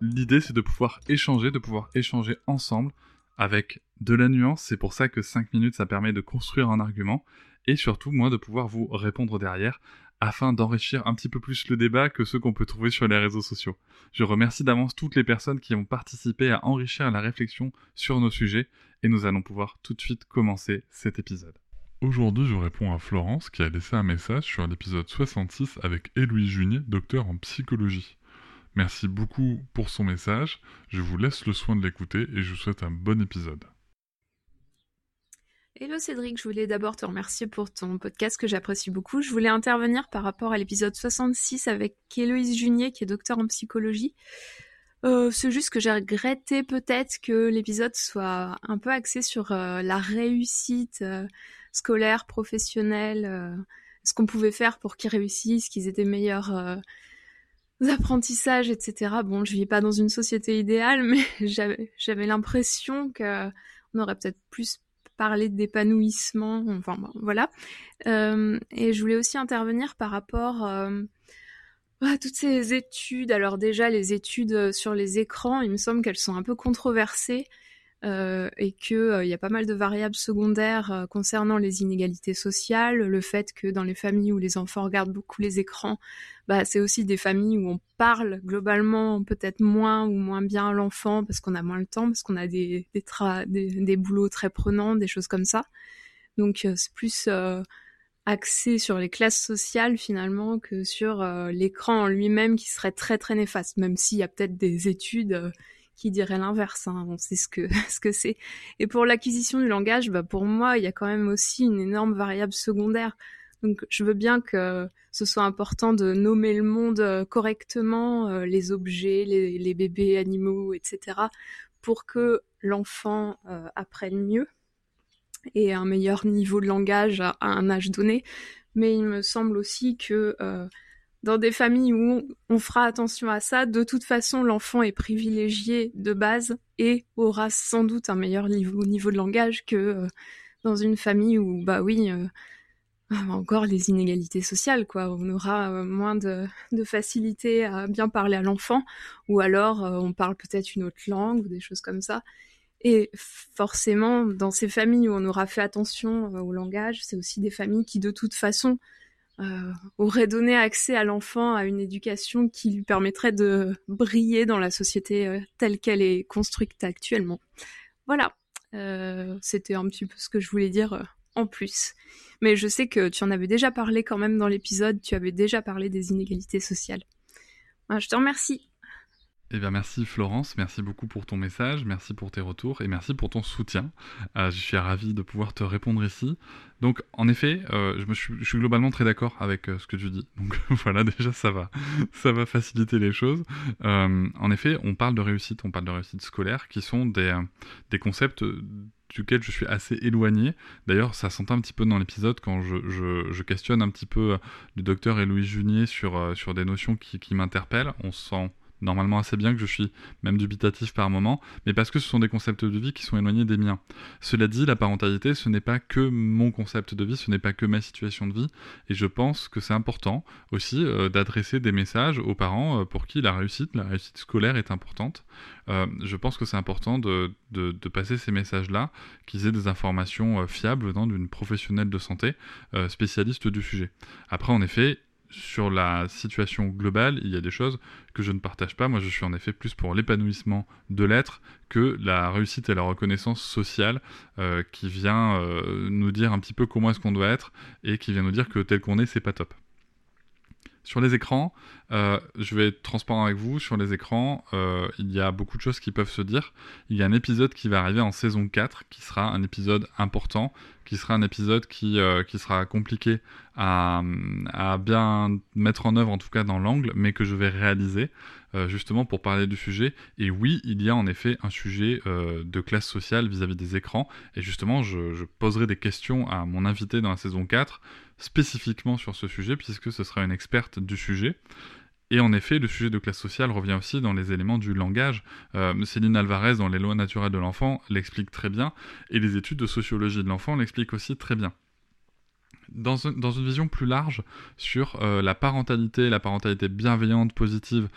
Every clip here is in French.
L'idée, c'est de pouvoir échanger, de pouvoir échanger ensemble avec de la nuance. C'est pour ça que 5 minutes, ça permet de construire un argument. Et surtout, moi, de pouvoir vous répondre derrière afin d'enrichir un petit peu plus le débat que ceux qu'on peut trouver sur les réseaux sociaux. Je remercie d'avance toutes les personnes qui ont participé à enrichir la réflexion sur nos sujets et nous allons pouvoir tout de suite commencer cet épisode. Aujourd'hui, je réponds à Florence qui a laissé un message sur l'épisode 66 avec Héloïse Junier, docteur en psychologie. Merci beaucoup pour son message, je vous laisse le soin de l'écouter et je vous souhaite un bon épisode. Hello Cédric, je voulais d'abord te remercier pour ton podcast que j'apprécie beaucoup. Je voulais intervenir par rapport à l'épisode 66 avec Héloïse Junier qui est docteur en psychologie. Euh, c'est juste que j'ai regretté peut-être que l'épisode soit un peu axé sur euh, la réussite euh, scolaire, professionnelle, ce qu'on pouvait faire pour qu'ils réussissent, qu'ils aient des meilleurs apprentissages, etc. Bon, je vis pas dans une société idéale, mais j'avais l'impression que on aurait peut-être plus parler d'épanouissement, enfin voilà. Euh, et je voulais aussi intervenir par rapport euh, à toutes ces études. Alors déjà, les études sur les écrans, il me semble qu'elles sont un peu controversées. Euh, et qu'il il y a pas mal de variables secondaires concernant les inégalités sociales, le fait que dans les familles où les enfants regardent beaucoup les écrans, bah, c'est aussi des familles où on parle globalement peut-être moins ou moins bien à l'enfant parce qu'on a moins le temps, parce qu'on a des, des, des, boulots très prenants, des choses comme ça. Donc euh, c'est plus euh, axé sur les classes sociales finalement que sur euh, l'écran en lui-même qui serait très très néfaste, même s'il y a peut-être des études qui diraient l'inverse, hein, on sait ce que ce que c'est. Et pour l'acquisition du langage, bah, pour moi, il y a quand même aussi une énorme variable secondaire. Donc je veux bien que ce soit important de nommer le monde euh, correctement, euh, les objets, les, bébés animaux, etc., pour que l'enfant euh, apprenne mieux et un meilleur niveau de langage à, un âge donné. Mais il me semble aussi que dans des familles où on, fera attention à ça, de toute façon, l'enfant est privilégié de base et aura sans doute un meilleur niveau, de langage que dans une famille où, bah oui, ah, encore les inégalités sociales, quoi. On aura euh, moins de, facilité à bien parler à l'enfant, ou alors euh, on parle peut-être une autre langue ou des choses comme ça. Et forcément, dans ces familles où on aura fait attention euh, au langage, c'est aussi des familles qui, de toute façon, auraient donné accès à l'enfant à une éducation qui lui permettrait de briller dans la société telle qu'elle est construite actuellement. Voilà, c'était un petit peu ce que je voulais dire en plus. Mais je sais que tu en avais déjà parlé quand même dans l'épisode, tu avais déjà parlé des inégalités sociales. je te remercie. Eh bien, merci Florence, merci beaucoup pour ton message, merci pour tes retours et merci pour ton soutien. Euh, je suis ravi de pouvoir te répondre ici. Donc, en effet, euh, je, suis, globalement très d'accord avec euh, ce que tu dis. Donc voilà, déjà ça va, ça va faciliter les choses. en effet, on parle de réussite, on parle de réussite scolaire, qui sont des, des concepts duquel je suis assez éloigné. D'ailleurs, ça s'entend un petit peu dans l'épisode quand je, je, questionne un petit peu le docteur et Louis Junier sur, sur des notions qui, qui m'interpellent. On sent normalement assez bien que je suis même dubitatif par moment, mais parce que ce sont des concepts de vie qui sont éloignés des miens. Cela dit, la parentalité, ce n'est pas que mon concept de vie, ce n'est pas que ma situation de vie, et je pense que c'est important aussi euh, d'adresser des messages aux parents euh, pour qui la réussite, la réussite scolaire est importante. Euh, je pense que c'est important de, de, passer ces messages-là, qu'ils aient des informations fiables venant d'une professionnelle de santé spécialiste du sujet. Après, en effet, sur la situation globale, il y a des choses que je ne partage pas. Moi, je suis en effet plus pour l'épanouissement de l'être que la réussite et la reconnaissance sociale euh, qui vient euh, nous dire un petit peu comment est-ce qu'on doit être et qui vient nous dire que tel qu'on est, c'est pas top. Sur les écrans, euh, je vais être transparent avec vous. Sur les écrans, il y a beaucoup de choses qui peuvent se dire. Il y a un épisode qui va arriver en saison 4, qui sera un épisode important, qui sera un épisode qui, euh, qui sera compliqué à, à, bien mettre en œuvre, en tout cas dans l'angle, mais que je vais réaliser justement pour parler du sujet. Et oui, il y a en effet un sujet de classe sociale vis-à-vis des écrans. Et justement, je, je poserai des questions à mon invité dans la saison 4 spécifiquement sur ce sujet, puisque ce sera une experte du sujet. Et en effet, le sujet de classe sociale revient aussi dans les éléments du langage. Euh, Céline Alvarez, dans Les lois naturelles de l'enfant, l'explique très bien, et les études de sociologie de l'enfant l'expliquent aussi très bien. Dans, une vision plus large sur euh, la parentalité, la parentalité bienveillante, positive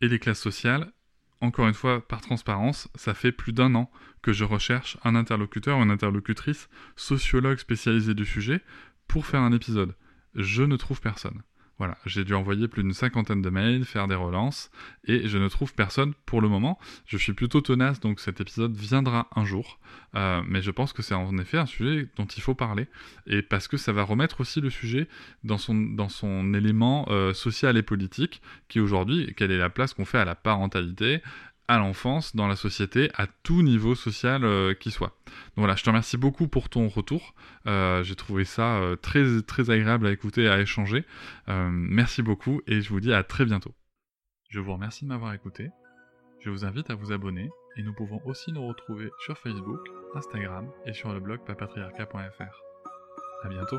et les classes sociales, encore une fois, par transparence, ça fait plus d'un an que je recherche un interlocuteur ou une interlocutrice sociologue spécialisée du sujet pour faire un épisode. Je ne trouve personne. Voilà, j'ai dû envoyer plus d'une cinquantaine de mails, faire des relances, et je ne trouve personne pour le moment. Je suis plutôt tenace, donc cet épisode viendra un jour. Euh, mais je pense que c'est en effet un sujet dont il faut parler, et parce que ça va remettre aussi le sujet dans son, élément euh, social et politique, qui aujourd'hui, quelle est la place qu'on fait à la parentalité, à l'enfance, dans la société, à tout niveau social euh, qui soit. Donc voilà, je te remercie beaucoup pour ton retour. Euh, j'ai trouvé ça euh, très, très agréable à écouter à échanger. merci beaucoup et je vous dis à très bientôt. Je vous remercie de m'avoir écouté. Je vous invite à vous abonner et nous pouvons aussi nous retrouver sur Facebook, Instagram et sur le blog papatriarca.fr. À bientôt.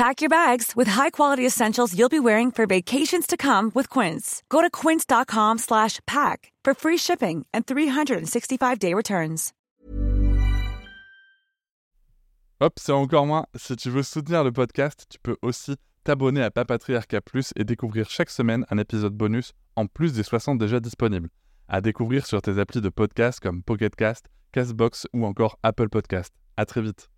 Pack your bags with high-quality essentials you'll be wearing for vacations to come with Quince. Go to quince.com slash pack for free shipping and 365-day returns. Hop, c'est encore moins. Si tu veux soutenir le podcast, tu peux aussi t'abonner à Papatriarca Plus et découvrir chaque semaine un épisode bonus en plus des 60 déjà disponibles. À découvrir sur tes applis de podcast comme Pocketcast, Castbox ou encore Apple Podcast. À très vite.